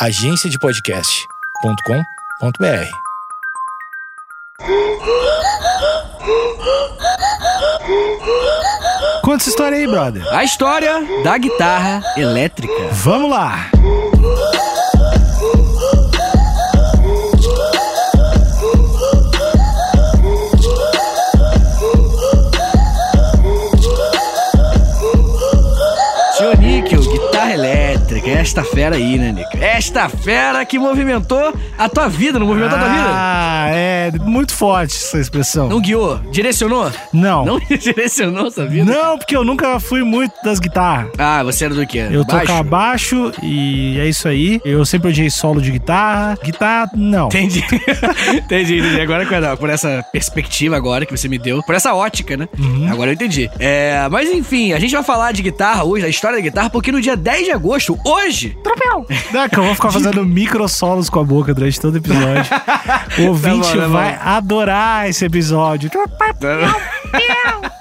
agenciadepodcast.com.br. Conta essa história aí, brother. A história da guitarra elétrica. Vamos lá. Esta fera aí, né, Níquel? Esta fera que movimentou a tua vida, não movimentou a tua vida? Ah, é muito forte essa expressão. Não guiou? Direcionou? Não. Não direcionou essa vida? Não, porque eu nunca fui muito das guitarras. Ah, você era do quê? Eu Baixo? toco baixo e é isso aí. Eu sempre odiei solo de guitarra. Guitarra, não. Entendi. entendi, entendi. Agora, por essa perspectiva agora que você me deu, por essa ótica, né? Agora eu entendi. É, mas enfim, a gente vai falar de guitarra hoje, da história da guitarra, porque no dia 10 de agosto, hoje, Não, que eu vou ficar fazendo micro solos com a boca durante todo o episódio. O ouvinte Tá bom, tá bom. vai adorar esse episódio.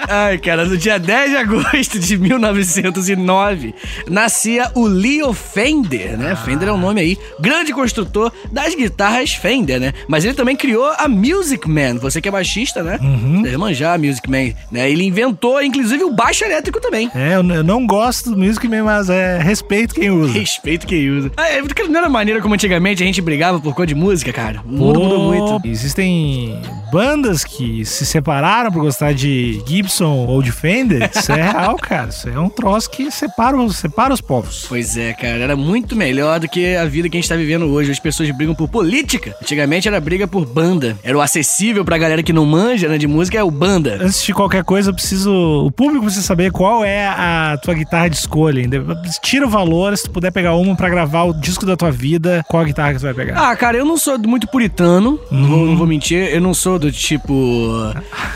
Ai, cara, no dia 10 de agosto de 1909, nascia o Leo Fender, né? Fender é um nome aí, grande construtor das guitarras Fender, né? Mas ele também criou a Music Man. Você que é baixista, né? Deve manjar a Music Man, né? Ele inventou, inclusive, o baixo elétrico também. É, eu, não gosto do Music Man, mas é respeito quem usa. Respeito quem usa. Ah, é, porque não era maneira como antigamente a gente brigava por causa de música, cara. O mundo Pô, mudou muito. Existem bandas que se separaram por gostar de Gibson ou de Fender. Isso é real, cara. Isso é um troço que separa, os- separa os povos. Pois é, cara, era muito melhor do que a vida que a gente tá vivendo hoje. As pessoas brigam por política. Antigamente era briga por banda. Era o acessível pra galera que não manja, né, de música, é o banda. Antes de qualquer coisa, eu preciso. O público precisa saber qual é a tua guitarra de escolha. Tira o valor, se tu puder pegar uma pra gravar o disco da tua vida, qual guitarra que tu vai pegar? Ah, cara, eu não sou muito puritano, não, vou, não vou mentir. Eu não sou do tipo,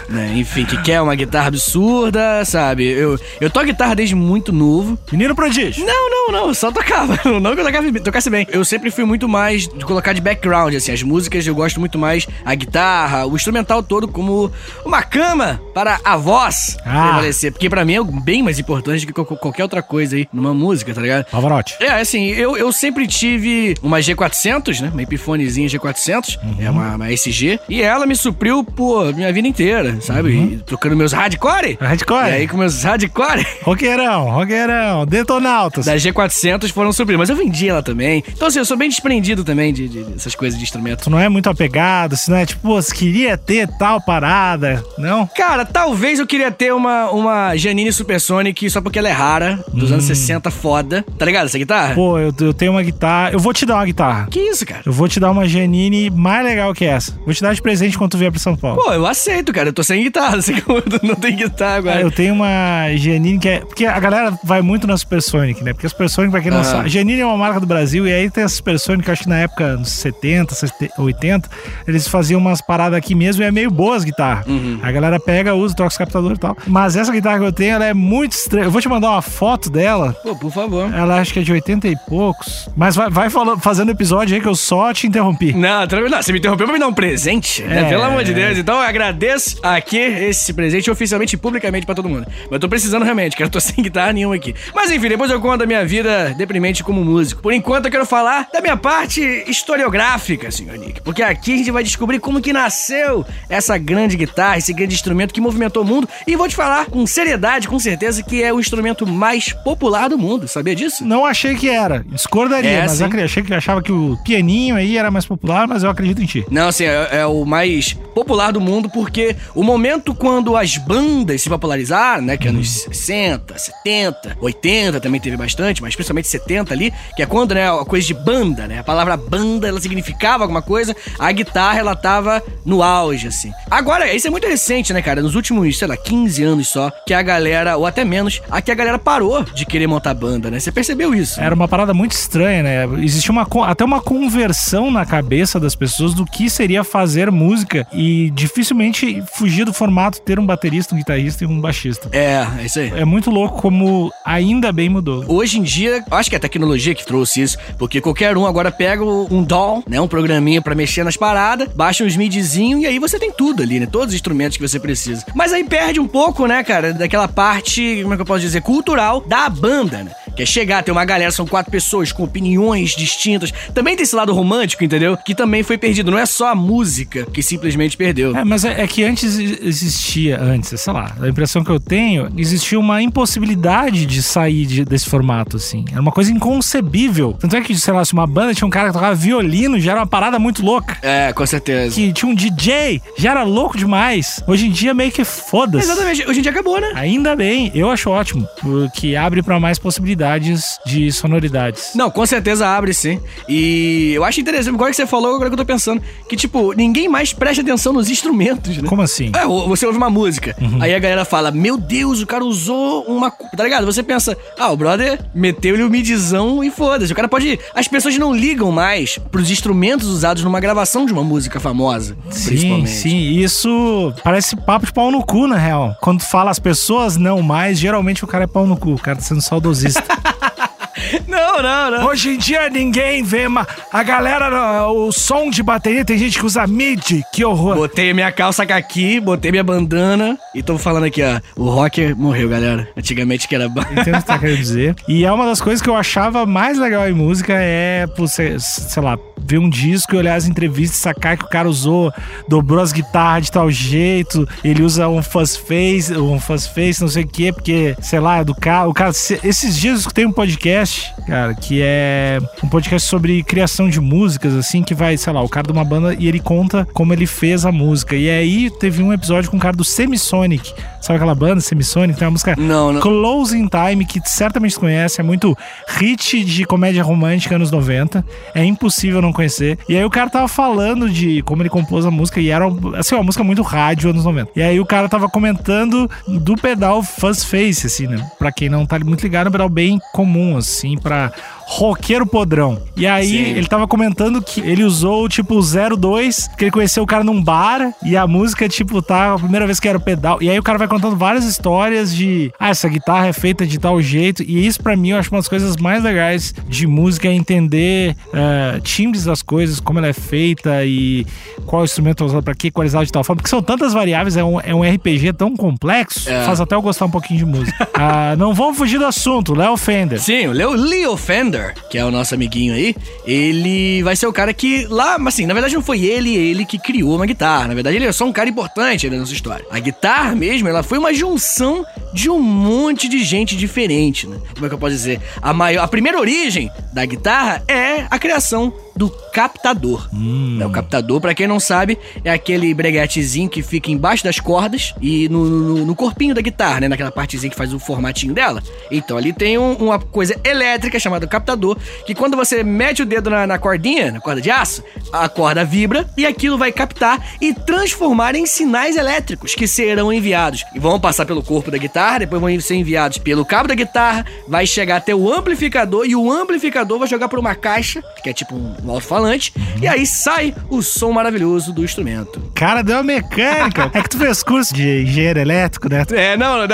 né, enfim, que quer uma guitarra absurda, sabe? Eu, eu toco guitarra desde muito novo. Menino prodígio. Não, não, não, eu só tocava. Não que eu tocava, tocasse bem. Eu sempre fui muito mais de colocar de background, assim. As músicas eu gosto muito mais a guitarra, o instrumental todo como uma cama para a voz Ah. prevalecer. Porque pra mim é bem mais importante do que qual- qualquer outra coisa aí numa música, tá ligado? Pavarotti. É, assim, eu, eu sempre tive uma G400, né? Uma Epiphonezinha G400, é uma, uma SG, e ela me supriu, pô, minha vida inteira, sabe? E tocando meus hardcore. Hardcore. E aí com meus hardcore. Roqueirão, roqueirão, detonautas. Da G400 foram suprir, mas eu vendi ela também. Então, assim, eu sou bem desprendido também de, de- dessas coisas de instrumento. Tu não é muito apegado, se não é tipo, pô, você queria ter tal parada, não? Cara, talvez eu queria ter uma, uma Janine Supersonic só porque ela é rara, dos anos 60, foda. Tá ligado essa guitarra? Pô, eu, eu tenho uma guitarra. Eu vou te dar uma guitarra. Que isso, cara? Eu vou te dar uma Janine mais legal que essa. Vou te dar de presente quando tu vier pra São Paulo. Pô, eu aceito, cara. Eu tô sem guitarra, assim não tenho guitarra agora. Eu tenho uma Janine que é. Porque a galera vai muito na Supersonic, né? Porque a Supersonic, pra quem não Aham. sabe, Janine é uma marca do Brasil, e aí tem a Supersonic, acho que na época, nos 70, 70, 80, eles faziam umas paradas aqui mesmo e é meio boa as guitarras. Uhum. A galera pega, usa, troca os captadores e tal. Mas essa guitarra que eu tenho, ela é muito estranha. Eu vou te mandar uma foto dela. Pô, por favor. Ela acho que é de 80 e poucos. Mas vai, vai falando, fazendo episódio aí que eu só te interrompi. Não, tranquilo. Você me interrompeu pra me dar um presente, né? É. Pelo amor de Deus. Então eu agradeço aqui esse presente oficialmente e publicamente pra todo mundo. Mas eu tô precisando realmente, cara. Eu tô sem guitarra nenhuma aqui. Mas enfim, depois eu conto a minha vida deprimente como músico. Por enquanto eu quero falar da minha parte historiográfica, senhor Nick. Porque aqui a gente vai descobrir como que nasceu essa grande guitarra, esse grande instrumento que movimentou o mundo. E vou te falar com seriedade, com certeza, que é o instrumento mais popular do mundo. Sabia disso? Não achei que era. Discordaria, É, mas sim. achei que achava que o pianinho aí era mais popular, mas eu acredito em ti. Não, assim, é, é o mais popular do mundo porque o momento quando as bandas se popularizaram, né, que é anos 60, 70, 80 também teve bastante, mas principalmente 70 ali, que é quando, né, a coisa de banda, né, a palavra banda, ela significava alguma coisa, a guitarra, ela tava no auge, assim. Agora, isso é muito recente, né, cara, nos últimos, sei lá, 15 anos só, que a galera, ou até menos, aqui a galera parou de querer montar banda, né, você percebeu isso? Era uma parada muito estranha, né? Existia uma, até uma conversão na cabeça das pessoas do que seria fazer música e dificilmente fugir do formato ter um baterista, um guitarrista e um baixista. É, é isso aí. É muito louco como ainda bem mudou. Hoje em dia, eu acho que é a tecnologia que trouxe isso, porque qualquer um agora pega um DAW, né, um programinha pra mexer nas paradas, baixa uns midzinho e aí você tem tudo ali, né, todos os instrumentos que você precisa. Mas aí perde um pouco, né, cara, daquela parte, como é que eu posso dizer, cultural da banda, né? Que é chegar, ter uma galera, são quatro pessoas com opiniões distintas. Também tem esse lado romântico, entendeu? Que também foi perdido. Não é só a música que simplesmente perdeu. É, mas é, é que antes existia, antes, sei lá, a impressão que eu tenho, existia uma impossibilidade de sair de- desse formato, assim. Era uma coisa inconcebível. Tanto é que, sei lá, se uma banda tinha um cara que tocava violino, já era uma parada muito louca. É, com certeza. Que tinha um DJ, já era louco demais. Hoje em dia, meio que foda-se. Exatamente. Hoje em dia acabou, né? Ainda bem, eu acho ótimo, porque abre pra mais possibilidades de sonoridades. Não, com certeza abre sim. E eu acho interessante, agora que você falou, agora que eu tô pensando, que tipo, ninguém mais presta atenção nos instrumentos, né? Como assim? É, o- você ouve uma música, aí a galera fala, meu Deus, o cara usou uma... cu-" Tá ligado? Você pensa, ah, o brother meteu-lhe o midizão e foda-se. O cara pode... As pessoas não ligam mais pros instrumentos usados numa gravação de uma música famosa, Sim, principalmente. sim, isso parece papo de pau no cu, na real. Quando fala as pessoas não mais, geralmente o cara é pau no cu, o cara tá sendo saudosista. Não, não, não. Hoje em dia ninguém vê ma- a galera, o som de bateria, tem gente que usa MIDI, que horror. Botei a minha calça caqui, botei minha bandana e tô falando aqui, ó. O rocker morreu, galera. Antigamente que era... Entendo o que tá querendo dizer. E é uma das coisas que eu achava mais legal em música é, você, sei lá, ver um disco e olhar as entrevistas e sacar que o cara usou, dobrou as guitarras de tal jeito, ele usa um fuzz face, um fuzz face, não sei o quê, porque, sei lá, é do cara. O cara se- esses dias eu escutei um podcast, cara, que é um podcast sobre criação de músicas, assim, que vai, sei lá, o cara de uma banda e ele conta como ele fez a música. E aí teve um episódio com o cara do Semisonic. Sabe aquela banda, Semisonic? Tem uma música Não, não. Closing Time, que certamente conhece, é muito hit de comédia romântica anos 90. É impossível não conhecer. E aí o cara tava falando de como ele compôs a música e era assim, uma música muito rádio anos 90. E aí o cara tava comentando do pedal Fuzz Face, assim, né? Pra quem não tá muito ligado, é um pedal bem comum, assim, pra roqueiro podrão. E aí Sim. ele tava comentando que ele usou tipo 02, que ele conheceu o cara num bar e a música, tipo, tá a primeira vez que era o pedal. E aí o cara vai contando várias histórias de, ah, essa guitarra é feita de tal jeito. E isso pra mim eu acho uma das coisas mais legais de música é entender eh, timbres das coisas, como ela é feita e qual instrumento é usado pra quê, equalizado de tal forma. Porque são tantas variáveis, é um, é um RPG tão complexo, É. faz até eu gostar um pouquinho de música. Ah, não vamos fugir do assunto, Léo Fender. Sim, o Leo, Leo Fender, que é o nosso amiguinho aí, ele vai ser o cara que lá, assim, na verdade não foi ele ele que criou uma guitarra. Na verdade ele é só um cara importante na nossa história. A guitarra mesmo, ela foi uma junção de um monte de gente diferente, né? Como é que eu posso dizer? A maior, a primeira origem da guitarra é a criação do captador. Né, O captador, pra quem não sabe, é aquele breguetezinho que fica embaixo das cordas e no, no- no corpinho da guitarra, né? Naquela partezinha que faz o formatinho dela. Então ali tem um- uma coisa elétrica chamada captador, que quando você mete o dedo na, na cordinha, na corda de aço, a corda vibra e aquilo vai captar e transformar em sinais elétricos que serão enviados. E vão passar pelo corpo da guitarra, depois vão ser enviados pelo cabo da guitarra, vai chegar até o amplificador e o amplificador vai jogar por uma caixa, que é tipo um, um alto-falante, e aí sai o som maravilhoso do instrumento. Cara, deu uma mecânica. é que tu fez curso de engenheiro elétrico, né? É, não, não.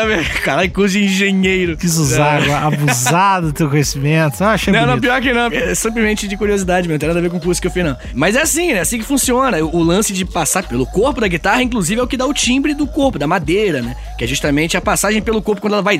Caralho, curso de engenheiro. quis usar, abusar do teu conhecimento. Ah, achei Não, não, bonito. pior que não. É simplesmente de curiosidade, mesmo. Não tem nada a ver com o curso que eu fiz, não. Mas é assim, né? Assim que funciona. O lance de passar pelo corpo da guitarra, inclusive, é o que dá o timbre do corpo, da madeira, né? Que é justamente a passagem pelo corpo quando ela vai,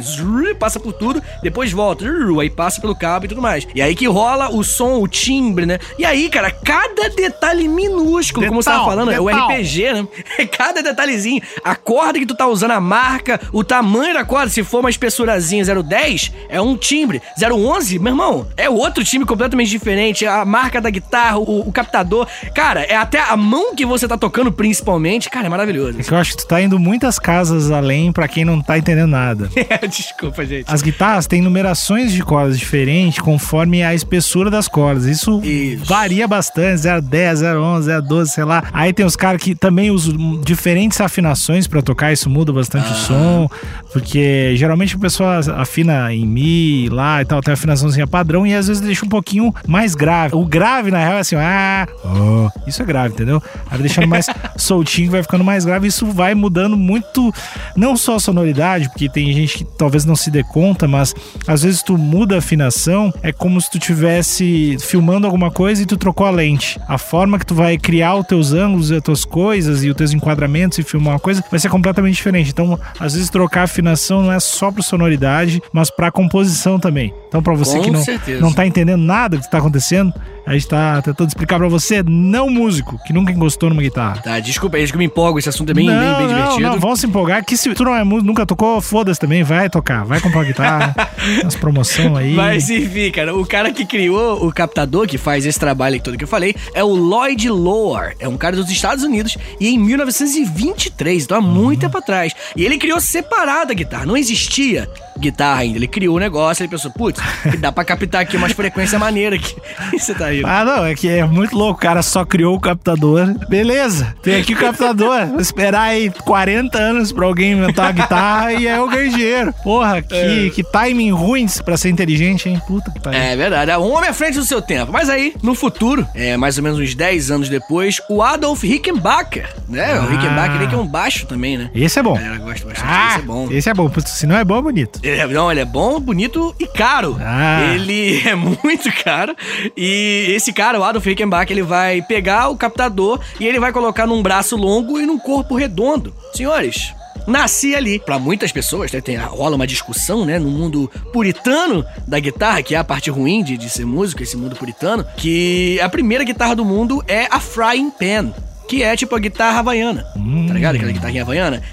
passa por tudo, depois volta, aí passa pelo cabo e tudo mais. E aí que rola o som, o timbre, né? E aí, cara, cada detalhe minúsculo, como você tava Detal, falando, é o detal. RPG, né? Cada detalhezinho, a corda que tu tá usando, a marca, o tamanho da corda, se for uma espessurazinha 010, é um timbre. 011, meu irmão, é outro timbre completamente diferente. A marca da guitarra, o, o captador. Cara, é até a mão que você tá tocando, principalmente. Cara, é maravilhoso. É que eu acho que tu tá indo muitas casas além pra quem não tá entendendo nada. Desculpa, gente. As guitarras têm numerações de cordas diferentes conforme a espessura das cordas. Isso, Isso. Varia bastante, 010, 011, 012, sei lá. Aí tem os caras que também usam diferentes afinações pra tocar, isso muda bastante o som, porque geralmente a pessoa afina em mi lá e tal, tem a afinaçãozinha padrão e às vezes deixa um pouquinho mais grave. O grave na real é assim, ah, oh, isso é grave, entendeu? Aí vai deixando mais soltinho, vai ficando mais grave, isso vai mudando muito, não só a sonoridade, porque tem gente que talvez não se dê conta, mas às vezes tu muda a afinação, é como se tu tivesse filmando alguma coisa coisa e tu trocou a lente. A forma que tu vai criar os teus ângulos, as tuas coisas e os teus enquadramentos e filmar uma coisa vai ser completamente diferente. Então, às vezes trocar a afinação não é só para sonoridade, mas para composição também. Então, para você Com que não, certeza. não tá entendendo nada do que tá acontecendo, a gente tá tentando explicar para você, não músico, que nunca encostou numa guitarra. Tá, desculpa aí, acho que eu me empolgo, esse assunto é bem, não, bem, bem não, divertido. Não, vamos se empolgar que se tu não é músico, nunca tocou, foda-se também, vai tocar, vai comprar uma guitarra, as promoção aí. Mas enfim, cara, o cara que criou o captador, que faz esse trabalho aí todo que eu falei, é o Lloyd Lower. É um cara dos Estados Unidos e em 1923, então há muito tempo atrás. E ele criou separada a guitarra, não existia guitarra ainda. Ele criou o negócio, ele pensou, putz, dá pra captar aqui umas frequências maneiras aqui. E você tá aí. Ah, não, é que é muito louco. O cara só criou o captador. Beleza, tem aqui o captador. Vou esperar aí 40 anos pra alguém inventar a guitarra e aí eu ganho dinheiro. Porra, que, que timing ruim pra ser inteligente, hein? Puta que pariu. É verdade, é um homem à frente do seu tempo. Mas aí, no futuro, é, mais ou menos uns 10 anos depois, o Adolf Rickenbacker, né? Ah. O Rickenbacker ele que é um baixo também, né? Esse é bom. A galera gosta bastante, Ah, esse é bom. Esse é bom. Se não é bom, é bonito. Ele é, não, ele é bom, bonito e caro. Ah. Ele é muito caro. E esse cara, o Adolf Rickenbacker, ele vai pegar o captador e ele vai colocar num braço longo e num corpo redondo. Senhores, nasci ali. Pra muitas pessoas, né, tem, rola uma discussão, né, no mundo puritano da guitarra, que é a parte ruim de, de ser músico, esse mundo puritano, que a primeira guitarra do mundo é a Frying Pan. Que é tipo a guitarra havaiana. Tá ligado? Aquela guitarrinha havaiana.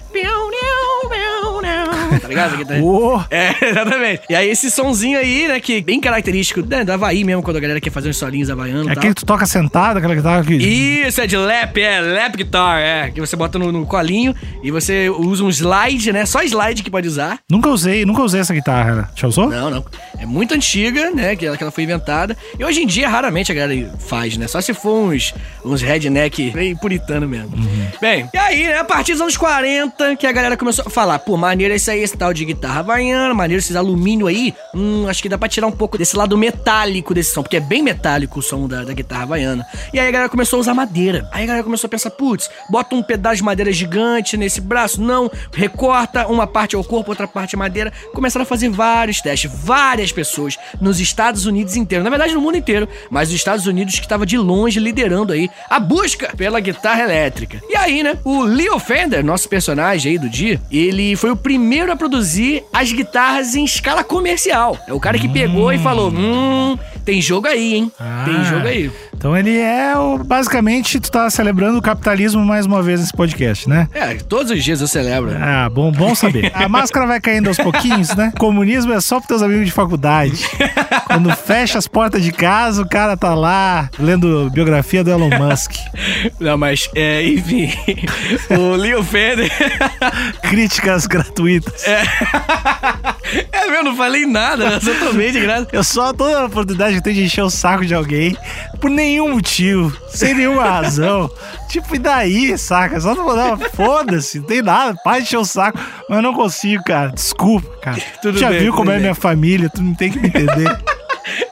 Tá ligado? Guitarra- Ô, é, exatamente. E aí esse sonzinho aí, né, que bem característico né, do Havaí mesmo, quando a galera quer fazer uns solinhos havaianos é aquele que tu toca sentado, aquela guitarra que. Isso, é de lap, é lap guitar, é. Que você bota no, no colinho e você usa um slide, né? Só slide que pode usar. Nunca usei, nunca usei essa guitarra. né? Já usou? Não, não. É muito antiga, né? Que ela, que ela foi inventada. E hoje em dia, raramente a galera faz, né? Só se for uns, uns redneck meio puritano mesmo. Bem, e aí, né? A partir dos anos 40, que a galera começou a falar, pô, maneiro esse aí, esse tal de guitarra havaiana, maneiro esses alumínio aí. Hum, acho que dá pra tirar um pouco desse lado metálico desse som, porque é bem metálico o som da, da guitarra havaiana. E aí a galera começou a usar madeira. Aí a galera começou a pensar, putz, bota um pedaço de madeira gigante nesse braço. Não, recorta uma parte ao corpo, outra parte é madeira. Começaram a fazer vários testes. Várias pessoas nos Estados Unidos inteiro. Na verdade, no mundo inteiro. Mas os Estados Unidos que estava de longe liderando aí a busca pela guitarra elétrica. E aí, né, o Leo Fender, nosso personagem aí do dia, ele foi o primeiro a produzir as guitarras em escala comercial. É o cara que pegou e falou: hum, tem jogo aí, hein? Tem Ah. jogo aí. Então ele é o. Basicamente, tu tá celebrando o capitalismo mais uma vez nesse podcast, né? É, todos os dias eu celebro. Ah, bom, bom saber. A máscara vai caindo aos pouquinhos, né? Comunismo é só pros teus amigos de faculdade. Quando fecha as portas de casa, o cara tá lá lendo biografia do Elon Musk. Não, mas, é, enfim. o Leo Fender. Críticas gratuitas. é meu, não falei nada, né? Só tomei de graça. Eu só toda oportunidade que eu tenho de encher o saco de alguém por nenhum motivo, sem nenhuma razão. Tipo, e daí, saca? Só não vou dar uma foda-se, não tem nada, para de encher o saco. Mas eu não consigo, cara. Desculpa, cara. Tudo tu já bem, viu como é bem. minha família, tu não tem que me entender.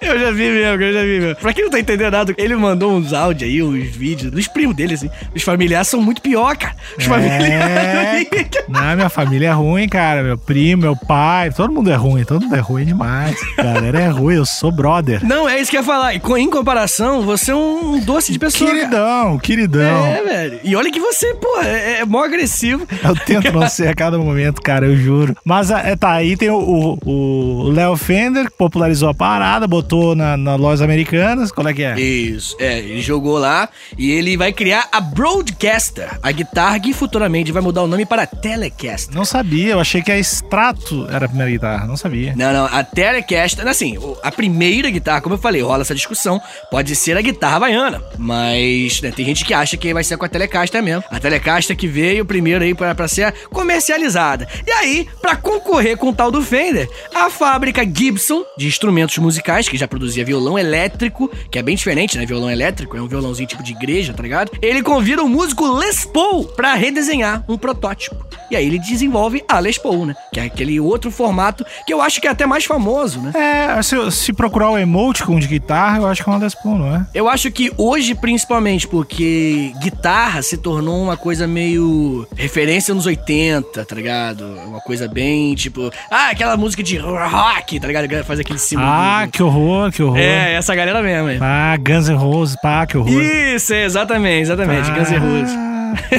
Eu já vi mesmo, eu já vi mesmo. Pra quem não tá entendendo nada, ele mandou uns áudios aí, uns vídeos dos primos dele, assim. Os familiares são muito pior, cara. Os É. familiares. Não, minha família é ruim, cara. Meu primo, meu pai, todo mundo é ruim, todo mundo é ruim demais. Galera é ruim, eu sou brother. Não, é isso que eu ia falar. Em comparação, você é um doce de pessoa. cara. Queridão, queridão. É, velho. E olha que você, pô, é, é mó agressivo. Eu tento não ser a cada momento, cara, eu juro. Mas é, tá, aí tem o Léo Fender, que popularizou a parada, botou na, na lojas americanas. Qual é que é? Isso, é, ele jogou lá e ele vai criar a Broadcaster, a guitarra que futuramente vai mudar o nome para Telecaster. Não sabia, eu achei que a Strato era a primeira guitarra, não sabia. Não, não, a Telecaster, assim, a primeira guitarra, como eu falei, rola essa discussão, pode ser a guitarra havaiana, mas né, tem gente que acha que vai ser com a Telecaster mesmo. A Telecaster que veio primeiro aí pra ser comercializada. E aí, pra concorrer com o tal do Fender, a fábrica Gibson de instrumentos musicais, que já produzia violão elétrico, que é bem diferente, né? Violão elétrico é um violãozinho tipo de igreja, tá ligado? Ele convida o músico Les Paul pra redesenhar um protótipo. E aí ele desenvolve a Les Paul, né? Que é aquele outro formato que eu acho que é até mais famoso, né? É, se, se procurar o emoticon de guitarra, eu acho que é uma Les Paul, não é? Eu acho que hoje, principalmente, porque guitarra se tornou uma coisa meio referência nos 80, tá ligado? Uma coisa bem tipo, ah, aquela música de rock, tá ligado? Faz aquele símbolo. Ah, do- que horror. Horror, que horror. É, essa galera mesmo. aí. Ah, Guns N' Roses, pá, que horror. Isso, é, exatamente, exatamente. Guns N' Roses.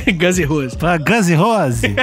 Guns N' Roses. Pá, Guns N' Roses.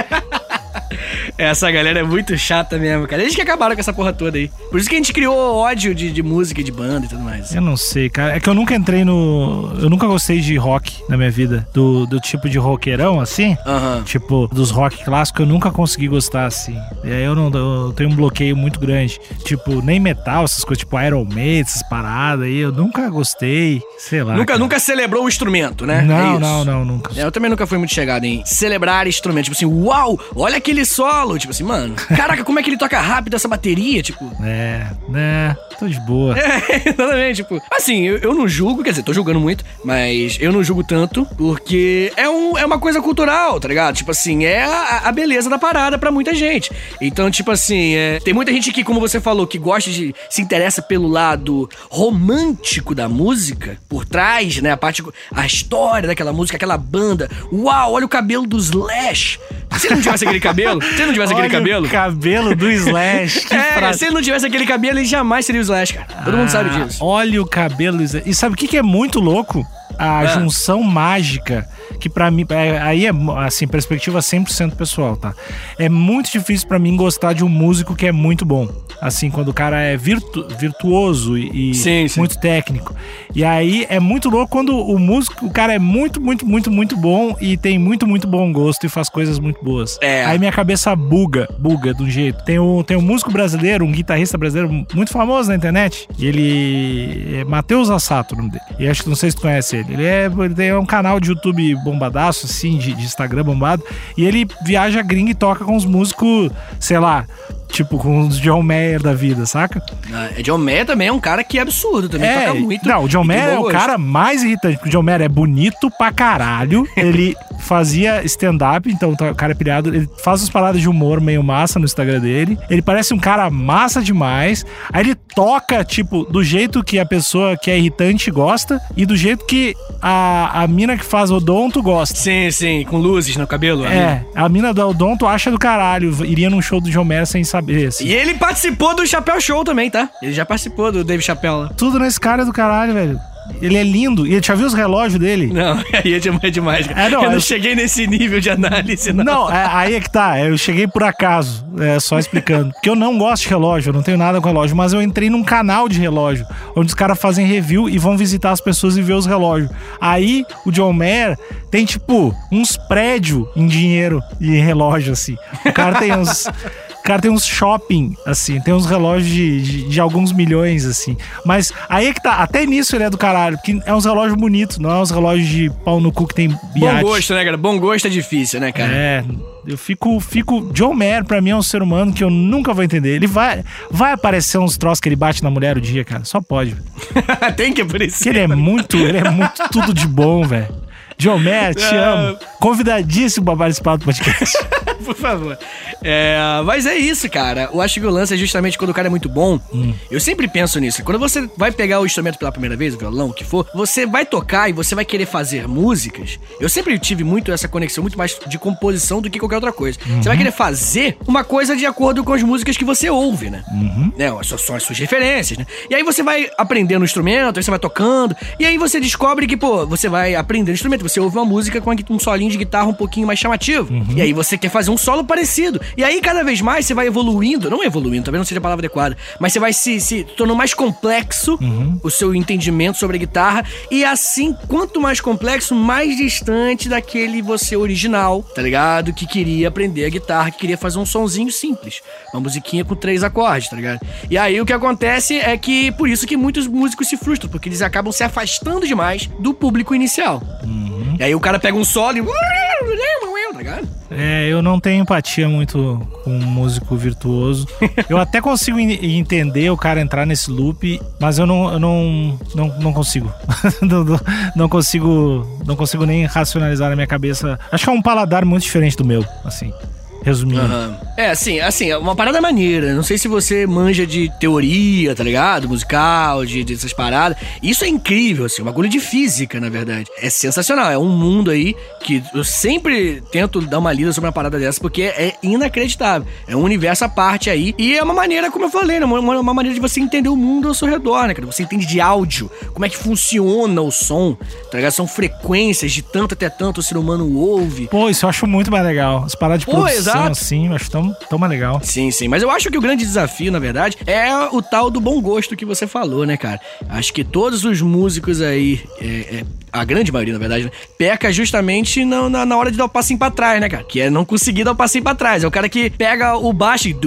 Essa galera é muito chata mesmo, cara. Eles que acabaram com essa porra toda aí. Por isso que a gente criou ódio de, de música, e de banda e tudo mais. eu não sei, cara. É que eu nunca entrei no. Eu nunca gostei de rock na minha vida. Do, do tipo de roqueirão, assim. Aham. Tipo, dos rock clássicos, eu nunca consegui gostar assim. E aí eu não eu tenho um bloqueio muito grande. Tipo, nem metal, essas coisas, tipo Iron Maiden, essas paradas aí, eu nunca gostei. Sei lá. Nunca, cara. nunca celebrou o instrumento, né? É Não, isso. não, não, nunca. É, Eu também nunca fui muito chegado em celebrar instrumento. Tipo assim, uau, olha aquele solo. Tipo assim, mano, caraca, como é que ele toca rápido essa bateria? Tipo, É, né? Tô de boa. É, exatamente, tipo. Assim, eu, eu não julgo, quer dizer, tô julgando muito, mas eu não julgo tanto, porque é, um, é uma coisa cultural, tá ligado? Tipo assim, é a, a beleza da parada pra muita gente. Então, tipo assim, é, tem muita gente que, como você falou, que gosta de. se interessa pelo lado romântico da música, por trás, né? A parte. a história daquela música, aquela banda. Uau, olha o cabelo do Slash. Se ele não tivesse aquele cabelo, se ele não tivesse aquele Olha cabelo. O cabelo do Slash. É, frase. se ele não tivesse aquele cabelo, ele jamais seria o Slash, cara. Todo mundo sabe Ah, disso. Olha o cabelo. do Slash. E sabe o que, que é muito louco? A Ah. junção mágica, que pra mim, é- aí é, assim, perspectiva 100% pessoal, tá? É muito difícil pra mim gostar de um músico que é muito bom. Assim, quando o cara é virtu- virtuoso e, sim. muito técnico. E aí é muito louco quando o músico, o cara é muito, muito, muito, muito bom e tem muito, muito bom gosto e faz coisas muito boas. É. Aí minha cabeça buga, buga de um jeito. Tem um, tem um músico brasileiro, um guitarrista brasileiro muito famoso na internet. E ele é Matheus Assato, o nome dele. E acho que não sei se tu conhece ele. Ele, é, ele tem um canal de YouTube bombadaço, assim, de, de Instagram bombado. E ele viaja gringa e toca com os músicos, sei lá, tipo com os John Mayer da vida, saca? Ah, John Mayer também é um cara que é absurdo, também toca muito. Não, o John Mayer é o gosto. cara mais irritante, porque o John Mayer é bonito pra caralho. ele fazia stand-up, então tá- o cara é pilhado. Ele faz umas paradas de humor meio massa no Instagram dele. Ele parece um cara massa demais. Aí ele toca, tipo, do jeito que a pessoa que é irritante gosta e do jeito que a, a mina que faz odonto gosta. Sim, sim, com luzes no cabelo. É, a mina do odonto acha do caralho. Iria num show do John Mayer sem saber, assim. E ele participou do Chapéu Show também, tá? Ele já participou do Dave Chappelle lá. Tudo nesse cara é do caralho, velho. Ele é lindo. E já viu os relógios dele? Não, aí é demais, é. É, não, eu não eu- cheguei nesse nível de análise, não. Não, é- aí é que tá. Eu cheguei por acaso, é, só explicando. Porque eu não gosto de relógio, eu não tenho nada com relógio, mas eu entrei num canal de relógio, onde os caras fazem review e vão visitar as pessoas e ver os relógios. Aí o John Mayer tem, tipo, uns prédios em dinheiro e relógio, assim. O cara tem uns. O cara tem uns shopping, assim, tem uns relógios de, de, de alguns milhões, assim. Mas aí é que tá, até nisso ele é do caralho, porque é uns relógios bonitos, não é uns relógios de pau no cu que tem Bom biate. gosto, né, cara? Bom gosto é difícil, né, cara? É, eu fico, fico. John Mayer, pra mim, é um ser humano que eu nunca vou entender. Ele vai, vai aparecer uns troços que ele bate na mulher o dia, cara. Só pode. Tem que isso. Porque ele é muito, ele é muito tudo de bom, velho. John Mayer, te Ah. amo. Convidadíssimo pra participar do podcast. Por favor. É, mas é isso, cara. Eu acho que o lance é justamente quando o cara é muito bom. Hum. Eu sempre penso nisso. Quando você vai pegar o instrumento pela primeira vez, o violão, o que for, você vai tocar e você vai querer fazer músicas. Eu sempre tive muito essa conexão, muito mais de composição do que qualquer outra coisa. Você Uhum. vai querer fazer uma coisa de acordo com as músicas que você ouve, né? Uhum. né? São, são as suas referências, né? E aí você vai aprendendo o instrumento, aí você vai tocando, e aí você descobre que, pô, você vai aprender o instrumento, você ouve uma música com um solinho de guitarra um pouquinho mais chamativo. E aí você quer fazer um solo parecido. E aí, cada vez mais, você vai evoluindo, não evoluindo, talvez não seja a palavra adequada, mas você vai se, se tornando mais complexo o seu entendimento sobre a guitarra. E assim, quanto mais complexo, mais distante daquele você original, tá ligado? Que queria aprender a guitarra, que queria fazer um sonzinho simples. Uma musiquinha com três acordes, tá ligado? E aí o que acontece é que, por isso que muitos músicos se frustram, porque eles acabam se afastando demais do público inicial. E aí o cara pega um solo e. É, eu não tenho empatia muito com um músico virtuoso. Eu até consigo en- entender o cara entrar nesse loop, mas eu não, eu não, não, não consigo. não, não- não consigo. Não consigo nem racionalizar na minha cabeça. Acho que é um paladar muito diferente do meu, assim. Resumindo. Aham. É, assim, assim, é uma parada maneira. Não sei se você manja de teoria, tá ligado? Musical, de, dessas paradas. Isso é incrível, assim, um bagulho de física, na verdade. É sensacional. É um mundo aí que eu sempre tento dar uma lida sobre uma parada dessa, porque é inacreditável. É um universo à parte aí. E é uma maneira, como eu falei, né? Uma, uma maneira de você entender o mundo ao seu redor, né, cara? Você entende de áudio, como é que funciona o som, tá ligado? São frequências de tanto até tanto o ser humano ouve. Pô, isso eu acho muito mais legal. As paradas de Pô, produção, exato. assim, acho tão, tão mais legal. Sim, sim. Mas eu acho que o grande desafio, na verdade, é o tal do bom gosto que você falou, né, cara? Acho que todos os músicos aí, é, é, a grande maioria, na verdade, né, peca justamente na, na, na hora de dar o passinho pra trás, né, cara? Que é não conseguir dar o passinho pra trás. É o cara que pega o baixo e. Tá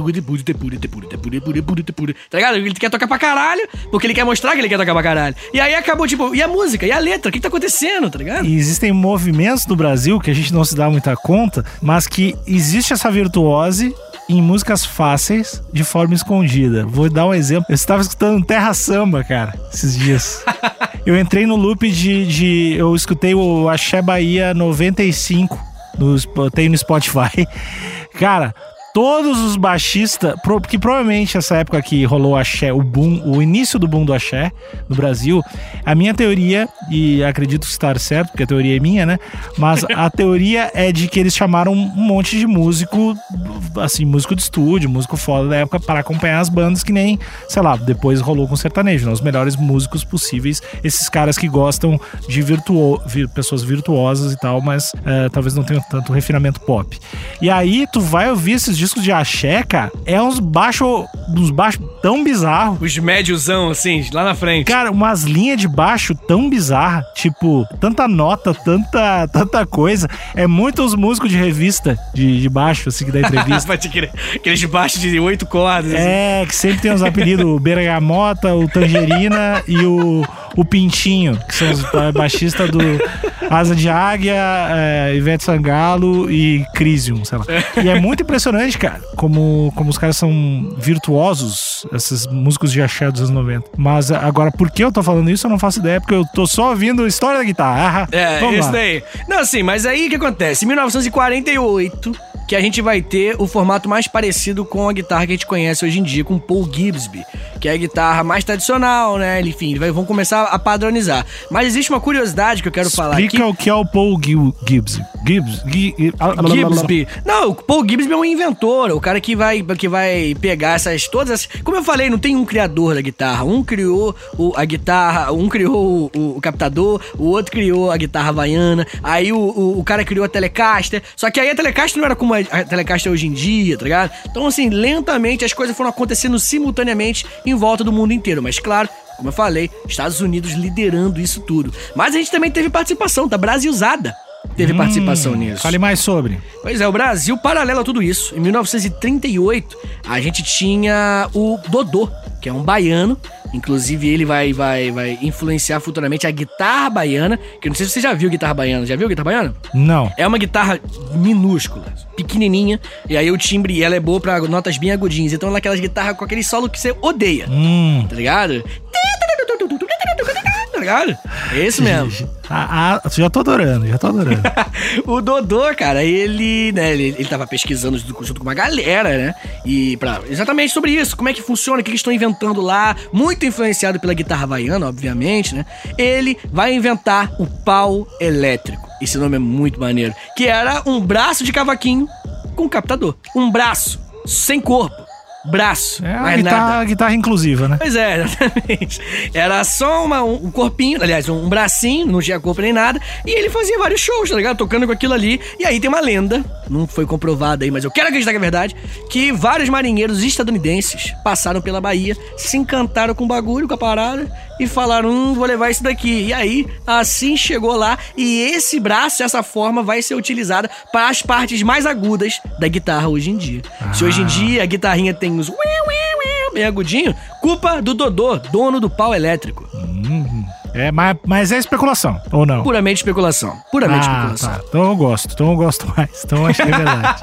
ligado? Ele quer tocar pra caralho, porque ele quer mostrar que ele quer tocar pra caralho. E aí acabou, tipo, e a música? E a letra? O que, que tá acontecendo, tá ligado? E existem movimentos no Brasil que a gente não se dá muita conta, mas que existe essa virtuose em músicas fáceis de forma escondida. Vou dar um exemplo. Eu estava escutando Terra Samba, cara, esses dias. eu entrei no loop de, de. Eu escutei o Axé Bahia 95, no, tem no Spotify. Cara. Todos os baixistas, porque provavelmente essa época que rolou o axé, o boom, o início do boom do axé no Brasil, a minha teoria, e acredito estar certo, porque a teoria é minha, né? Mas a teoria é de que eles chamaram um monte de músico, assim, músico de estúdio, músico foda da época, para acompanhar as bandas, que nem, sei lá, depois rolou com sertanejo, né? Os melhores músicos possíveis, esses caras que gostam de virtuo, vir- pessoas virtuosas e tal, mas eh, talvez não tenham tanto refinamento pop. E aí, tu vai ouvir esses discos de axé, cara, é uns baixos, uns baixos tão bizarros. Os médiozão, assim, lá na frente. Cara, umas linhas de baixo tão bizarras, tipo, tanta nota, tanta, tanta coisa. É muitos músicos de revista de, de baixo, assim, que dá entrevista. Aqueles baixos de oito cordas. assim. É, que sempre tem os apelidos, o Bergamota, o Tangerina e o, o Pintinho, que são os ba- baixistas do Asa de Águia, é, Ivete Sangalo e Crisium, sei lá. E é muito impressionante, cara, como, como os caras são virtuosos, esses músicos de axé dos anos 90. Mas a- agora, por que eu tô falando isso, eu não faço ideia, porque eu tô só ouvindo história da guitarra. Ah, É, vamos isso lá. daí. Não, assim, mas aí o que acontece? Em 1948, que a gente vai ter o formato mais parecido com a guitarra que a gente conhece hoje em dia, com o Paul Gibbsby, que é a guitarra mais tradicional, né? Enfim, vai- vão começar a padronizar. Mas existe uma curiosidade que eu quero falar aqui. Explica o que é o Paul Gibbs. Gibbs. Gi- Gi- Gibbsby. Não, o Paul Gibbsby é um inventor, o cara que vai, que vai pegar essas todas as. Como eu falei, não tem um criador da guitarra. Um criou o- a guitarra, um criou o, o captador, o outro criou a guitarra havaiana, aí o, o, o cara criou a Telecaster. Só que aí a Telecaster não era como a, Telecaster é hoje em dia, tá ligado? Então, assim, lentamente as coisas foram acontecendo simultaneamente em volta do mundo inteiro. Mas claro. Como eu falei, Estados Unidos liderando isso tudo. Mas a gente também teve participação, da Brasilzada teve participação nisso. Fale mais sobre. Pois é, o Brasil, paralelo a tudo isso, em 1938, a gente tinha o Dodô, que é um baiano. Inclusive, ele vai, vai, vai influenciar futuramente a guitarra baiana. Que eu não sei se você já viu guitarra baiana. Já viu guitarra baiana? Não. É uma guitarra minúscula, pequenininha. E aí o timbre, ela é boa pra notas bem agudinhas. Então é aquelas guitarras com aquele solo que você odeia. Hum. Tá ligado? Tá ligado? É esse mesmo. Ah, ah, já tô adorando, já tô adorando. o Dodô, cara, ele, né, ele, ele tava pesquisando junto, junto com uma galera, né? E pra, exatamente sobre isso, como é que funciona, o que eles estão inventando lá, muito influenciado pela guitarra havaiana, obviamente, né? Ele vai inventar o pau elétrico. Esse nome é muito maneiro. Que era um braço de cavaquinho com captador. Um braço, sem corpo. Braço, É a mais nada. guitarra, guitarra inclusiva, né? Pois é, exatamente. Era só uma- um, corpinho, aliás, um bracinho, não tinha corpo nem nada. E ele fazia vários shows, tá ligado? Tocando com aquilo ali. E aí tem uma lenda, não foi comprovada aí, mas eu quero acreditar que é verdade, que vários marinheiros estadunidenses passaram pela Bahia, se encantaram com o bagulho, com a parada, e falaram, hum, vou levar isso daqui. E aí, assim chegou lá, e esse braço, essa forma, vai ser utilizada para as partes mais agudas da guitarra hoje em dia. Se hoje em dia a guitarrinha tem os... bem agudinho, culpa do Dodô, dono do pau elétrico. É, mas, mas é especulação, ou não? Puramente especulação. Puramente ah, especulação. tá. Então eu gosto, então eu gosto mais. Então eu acho que é verdade.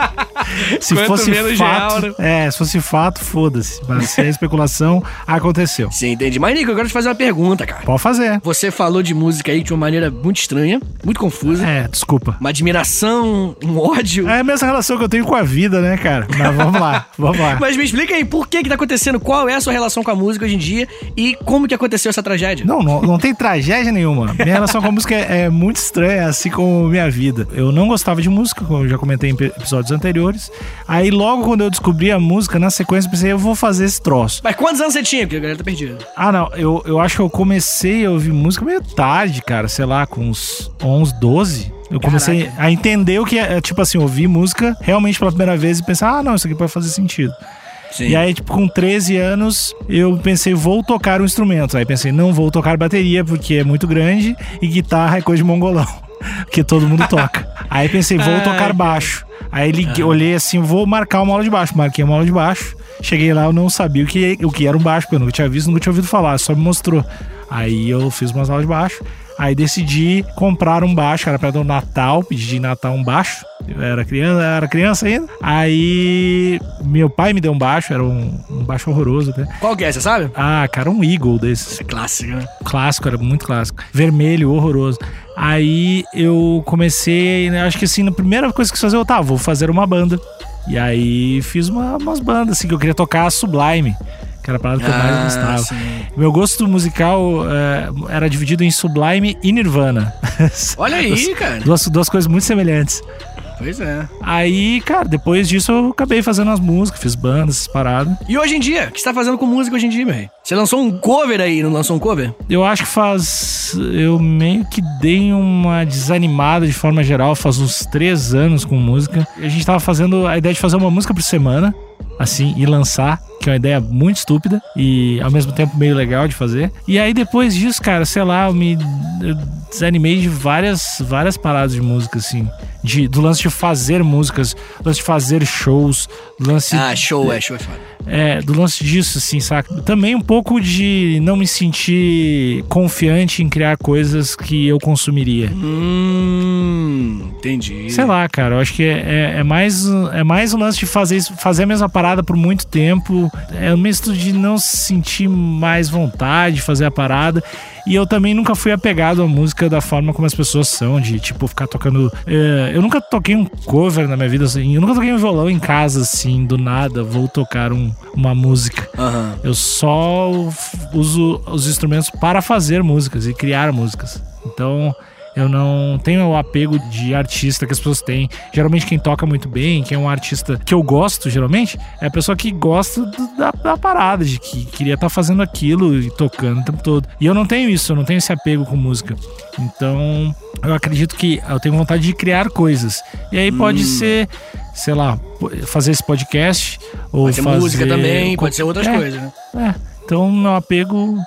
Se Quanto fosse menos fato, real, é, se fosse fato, foda-se. Mas se é especulação, aconteceu. Sim, entendi. Mas, Nico, eu quero te fazer uma pergunta, cara. Pode fazer. Você falou de música aí de uma maneira muito estranha, muito confusa. É, desculpa. Uma admiração, um ódio. É a mesma relação que eu tenho com a vida, né, cara? Mas vamos lá, vamos lá. Mas me explica aí, por que que tá acontecendo? Qual é a sua relação com a música hoje em dia? E como que aconteceu essa tragédia? Não, não, não tem tragédia nenhuma. Minha relação com a música é, é muito estranha, assim como minha vida. Eu não gostava de música, como eu já comentei em episódios anteriores. Aí logo quando eu descobri a música, na sequência eu pensei, eu vou fazer esse troço. Mas quantos anos você tinha? Porque a galera tá perdida. Ah, não, eu, eu acho que eu comecei a ouvir música meio tarde, cara, sei lá, com uns 11, 12. Eu comecei a entender o que é, é, tipo assim, ouvir música realmente pela primeira vez e pensar, ah, não, isso aqui pode fazer sentido. Sim. E aí, tipo, com 13 anos, eu pensei, vou tocar um instrumento. Aí pensei, não vou tocar bateria porque é muito grande e guitarra é coisa de mongolão, porque todo mundo toca. aí pensei, vou tocar baixo. Aí liguei, olhei assim, vou marcar uma aula de baixo. Marquei uma aula de baixo. Cheguei lá, eu não sabia o que, o que era um baixo, porque eu nunca tinha visto, nunca tinha ouvido falar, só me mostrou. Aí eu fiz umas aulas de baixo. Aí decidi comprar um baixo, era para o Natal, pedi de Natal um baixo. Eu era criança, era criança ainda. Aí meu pai me deu um baixo, era um, um baixo horroroso até. Qual que é, você sabe? Ah, cara, um Eagle desses. É clássico, né? Clássico, era muito clássico. Vermelho, horroroso. Aí eu comecei, né, acho que assim, a primeira coisa que eu quis fazer, eu tá, vou fazer uma banda. E aí fiz uma- umas bandas, assim, que eu queria tocar Sublime, que era a parada que eu mais gostava. Ah, sim. Meu gosto musical é, era dividido em Sublime e Nirvana. Olha aí, cara. duas, duas coisas muito semelhantes. Pois é. Aí, cara, depois disso eu acabei fazendo as músicas, fiz bandas, essas paradas. E hoje em dia? O que você tá fazendo com música hoje em dia, meu rei? Você lançou um cover aí, não lançou um cover? Eu acho que faz. Eu meio que dei uma desanimada de forma geral, faz uns três anos com música. A gente tava fazendo a ideia de fazer uma música por semana, assim, e lançar, que é uma ideia muito estúpida e ao mesmo tempo meio legal de fazer. E aí depois disso, cara, sei lá, eu me eu desanimei de várias, várias paradas de música, assim. De, do lance de fazer músicas, do lance de fazer shows, do lance Ah, show, é, show é foda. É, do lance disso, assim, saca? Também um pouco de não me sentir confiante em criar coisas que eu consumiria. Hum, entendi. Sei lá, cara, eu acho que é, é- é mais, é mais o lance de fazer, fazer a mesma parada por muito tempo. É o misto de não sentir mais vontade de fazer a parada. E eu também nunca fui apegado à música da forma como as pessoas são, de tipo ficar tocando. é, eu nunca toquei um cover na minha vida, assim. Eu nunca toquei um violão em casa, assim, do nada, vou tocar um- uma música. Aham. Eu só uso os instrumentos para fazer músicas e criar músicas. Então, eu não tenho o apego de artista que as pessoas têm. Geralmente, quem toca muito bem, quem é um artista que eu gosto, geralmente, é a pessoa que gosta do- da, da parada, de que queria estar fazendo aquilo e tocando o tempo todo. E eu não tenho isso, eu não tenho esse apego com música. Então, eu acredito que eu tenho vontade de criar coisas. E aí pode ser, sei lá, fazer esse podcast. Ou Pode ser fazer música também, pode ser outras É, coisas, né? é, então meu apego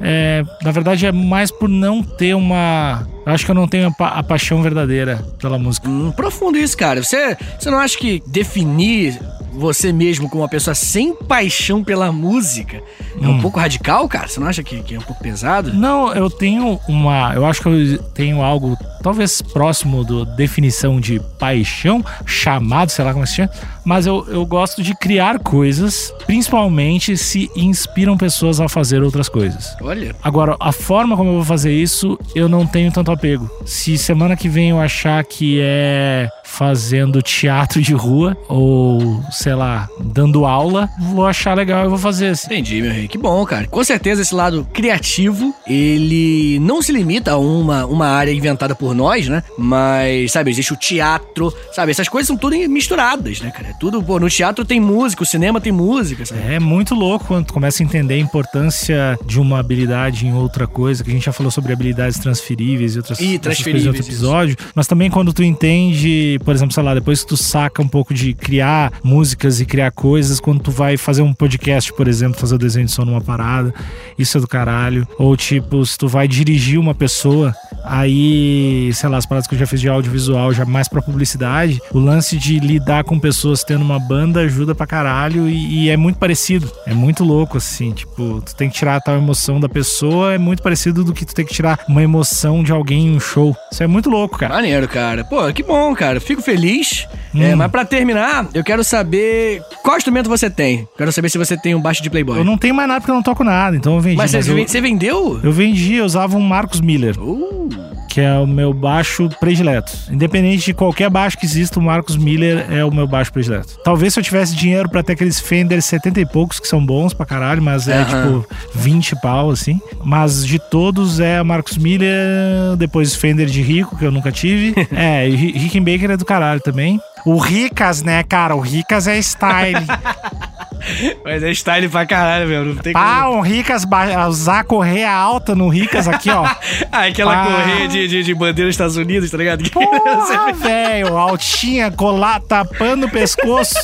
é, na verdade é mais por não ter uma, eu acho que eu não tenho a, pa- a paixão verdadeira pela música. Hum, profundo isso, cara. Você, você não acha que definir você mesmo como uma pessoa sem paixão pela música é Hum. um pouco radical, cara? Você não acha que, que é um pouco pesado? Não, eu tenho uma, eu acho que eu tenho algo talvez próximo da definição de paixão, chamado, sei lá como se chama, mas eu, eu gosto de criar coisas, principalmente se inspiram pessoas a fazer outras coisas. Olha. Agora, a forma como eu vou fazer isso, eu não tenho tanto apego. Se semana que vem eu achar que é fazendo teatro de rua ou, sei lá, dando aula, vou achar legal e vou fazer assim. Entendi, meu rei. Que bom, cara. Com certeza esse lado criativo, ele não se limita a uma, uma área inventada por nós, né? Mas, sabe, existe o teatro, sabe? Essas coisas são tudo misturadas, né, cara? É Tudo, pô, no teatro tem música, o cinema tem música, sabe? É muito louco quando tu começa a entender a importância de uma habilidade em outra coisa, que a gente já falou sobre habilidades transferíveis outras coisas em outro episódio, mas também quando tu entende, por exemplo, sei lá, depois que tu saca um pouco de criar músicas e criar coisas, quando tu vai fazer um podcast, por exemplo, fazer o desenho de som numa parada, isso é do caralho. Ou tipo, se tu vai dirigir uma pessoa, aí e, sei lá, as paradas que eu já fiz de audiovisual, já mais pra publicidade, o lance de lidar com pessoas tendo uma banda ajuda pra caralho e, e é muito parecido. É muito louco, assim. Tipo, tu tem que tirar a tal emoção da pessoa, é muito parecido do que tu tem que tirar uma emoção de alguém em um show. Isso é muito louco, cara. Maneiro, cara. Pô, que bom, cara. Fico feliz. É, mas pra terminar, eu quero saber qual instrumento você tem. Quero saber se você tem um baixo de Playboy. Eu não tenho mais nada porque eu não toco nada, então eu vendi. Mas, você, eu, você vendeu? eu vendi, eu usava um Marcos Miller. Uh, que é o meu baixo predileto. Independente de qualquer baixo que exista, o Marcos Miller é o meu baixo predileto. Talvez se eu tivesse dinheiro pra ter aqueles Fender 70 e poucos, que são bons pra caralho, mas é Aham. tipo 20 pau, assim. Mas de todos é Marcos Miller, depois Fender de Rico, que eu nunca tive. é, e Ri- Rickenbacker é do caralho também. O Ricas, né, cara? O Ricas é style. mas é style pra caralho, meu. Não tem ah, como. um Ricas, usar correia alta no Ricas aqui, ó. Ah, aquela Ah. correia de, de, de bandeira dos Estados Unidos, tá ligado? Porra, velho, altinha, colar, tapando o pescoço,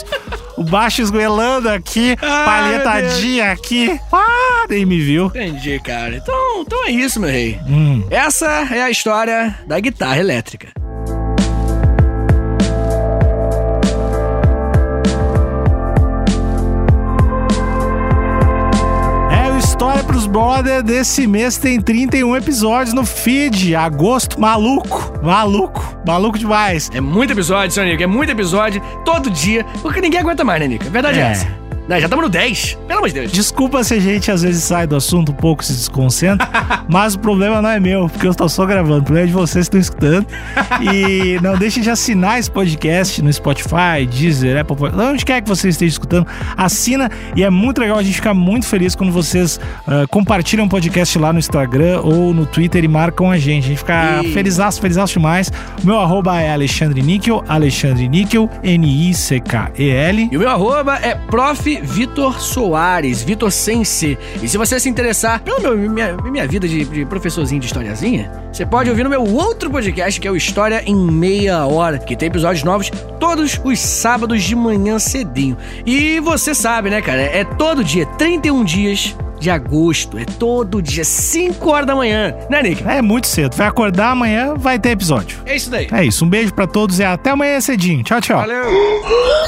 o baixo esgoelando aqui, Ah, palhetadinha aqui. Ah, nem me viu. Entendi, cara. Então, então é isso, meu rei. Hum. Essa é a história da guitarra elétrica. Pros Brother desse mês tem 31 episódios no feed. Agosto, maluco, maluco, maluco demais. É muito episódio, seu Nico. É muito episódio, todo dia, porque ninguém aguenta mais, né, Nico? A verdade é, É. essa. Não, já estamos no 10. Pelo amor de Deus. Desculpa se a gente às vezes sai do assunto um pouco, se desconcentra, mas o problema não é meu, porque eu estou só gravando. O problema é de vocês que estão escutando. E não deixem de assinar esse podcast no Spotify, Deezer, Apple Podcast, onde quer que você esteja escutando. Assina e é muito legal, a gente fica muito feliz quando vocês ah, compartilham o podcast lá no Instagram ou no Twitter e marcam a gente. A gente fica E- felizaço, felizaço demais. O meu arroba é Alexandre Níquel, Alexandre Níquel, N-I-C-K-E-L. E o meu arroba é Prof. Vitor Soares, Vitor Sense. E se você se interessar pela meu- minha, minha vida de, de professorzinho de historiazinha, você pode ouvir no meu outro podcast, que é o História em Meia Hora, que tem episódios novos todos os sábados de manhã cedinho. E você sabe, né, cara? É todo dia, 31 dias de agosto. É todo dia, 5 horas da manhã, né, Nick? É muito cedo. Vai acordar amanhã, vai ter episódio. É isso daí. É isso. Um beijo para todos e até amanhã cedinho. Tchau, tchau. Valeu.